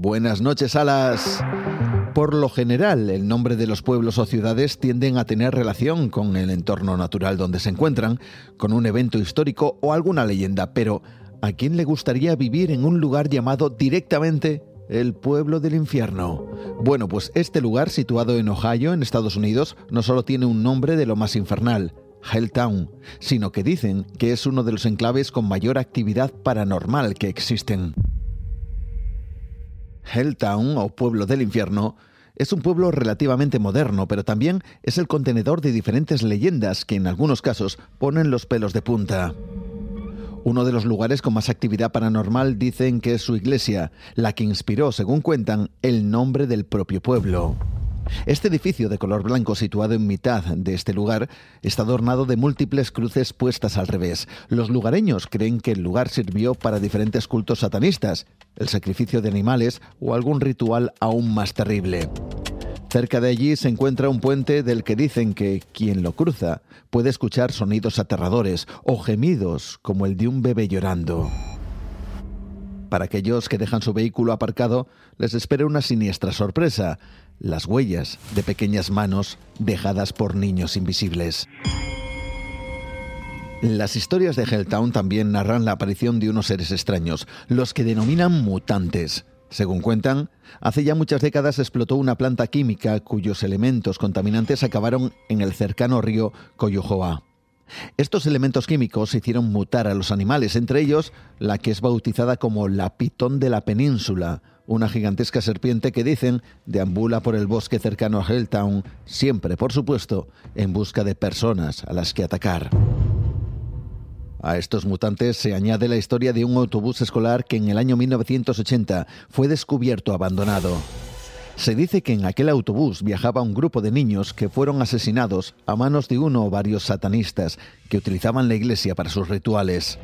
Buenas noches, Alas. Por lo general, el nombre de los pueblos o ciudades tienden a tener relación con el entorno natural donde se encuentran, con un evento histórico o alguna leyenda, pero ¿a quién le gustaría vivir en un lugar llamado directamente el pueblo del infierno? Bueno, pues este lugar, situado en Ohio, en Estados Unidos, no solo tiene un nombre de lo más infernal, Helltown, sino que dicen que es uno de los enclaves con mayor actividad paranormal que existen. Helltown, o pueblo del infierno, es un pueblo relativamente moderno, pero también es el contenedor de diferentes leyendas que en algunos casos ponen los pelos de punta. Uno de los lugares con más actividad paranormal dicen que es su iglesia, la que inspiró, según cuentan, el nombre del propio pueblo. Este edificio de color blanco situado en mitad de este lugar está adornado de múltiples cruces puestas al revés. Los lugareños creen que el lugar sirvió para diferentes cultos satanistas, el sacrificio de animales o algún ritual aún más terrible. Cerca de allí se encuentra un puente del que dicen que quien lo cruza puede escuchar sonidos aterradores o gemidos como el de un bebé llorando. Para aquellos que dejan su vehículo aparcado, les espera una siniestra sorpresa, las huellas de pequeñas manos dejadas por niños invisibles. Las historias de Helltown también narran la aparición de unos seres extraños, los que denominan mutantes. Según cuentan, hace ya muchas décadas explotó una planta química cuyos elementos contaminantes acabaron en el cercano río Coyojoa. Estos elementos químicos hicieron mutar a los animales, entre ellos la que es bautizada como la pitón de la península, una gigantesca serpiente que dicen deambula por el bosque cercano a Helltown, siempre, por supuesto, en busca de personas a las que atacar. A estos mutantes se añade la historia de un autobús escolar que en el año 1980 fue descubierto abandonado. Se dice que en aquel autobús viajaba un grupo de niños que fueron asesinados a manos de uno o varios satanistas que utilizaban la iglesia para sus rituales.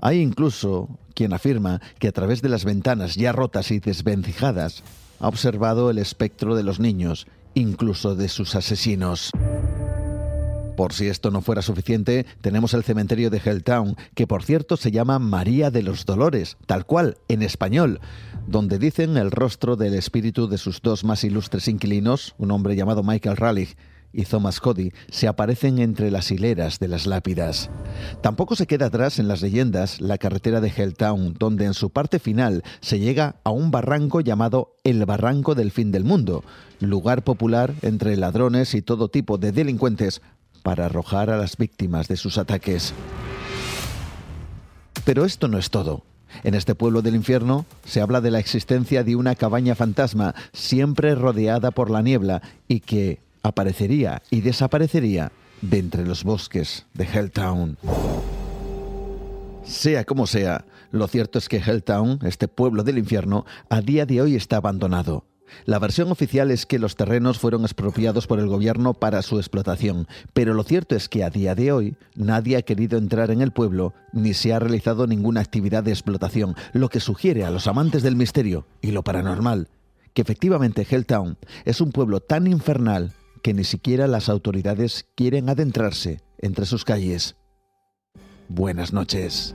Hay incluso quien afirma que a través de las ventanas ya rotas y desvencijadas ha observado el espectro de los niños, incluso de sus asesinos. Por si esto no fuera suficiente, tenemos el cementerio de Helltown, que por cierto se llama María de los Dolores, tal cual, en español, donde dicen el rostro del espíritu de sus dos más ilustres inquilinos, un hombre llamado Michael Raleigh y Thomas Cody, se aparecen entre las hileras de las lápidas. Tampoco se queda atrás en las leyendas la carretera de Helltown, donde en su parte final se llega a un barranco llamado el Barranco del Fin del Mundo, lugar popular entre ladrones y todo tipo de delincuentes para arrojar a las víctimas de sus ataques. Pero esto no es todo. En este pueblo del infierno se habla de la existencia de una cabaña fantasma siempre rodeada por la niebla y que aparecería y desaparecería de entre los bosques de Helltown. Sea como sea, lo cierto es que Helltown, este pueblo del infierno, a día de hoy está abandonado. La versión oficial es que los terrenos fueron expropiados por el gobierno para su explotación, pero lo cierto es que a día de hoy nadie ha querido entrar en el pueblo ni se ha realizado ninguna actividad de explotación, lo que sugiere a los amantes del misterio y lo paranormal que efectivamente Helltown es un pueblo tan infernal que ni siquiera las autoridades quieren adentrarse entre sus calles. Buenas noches.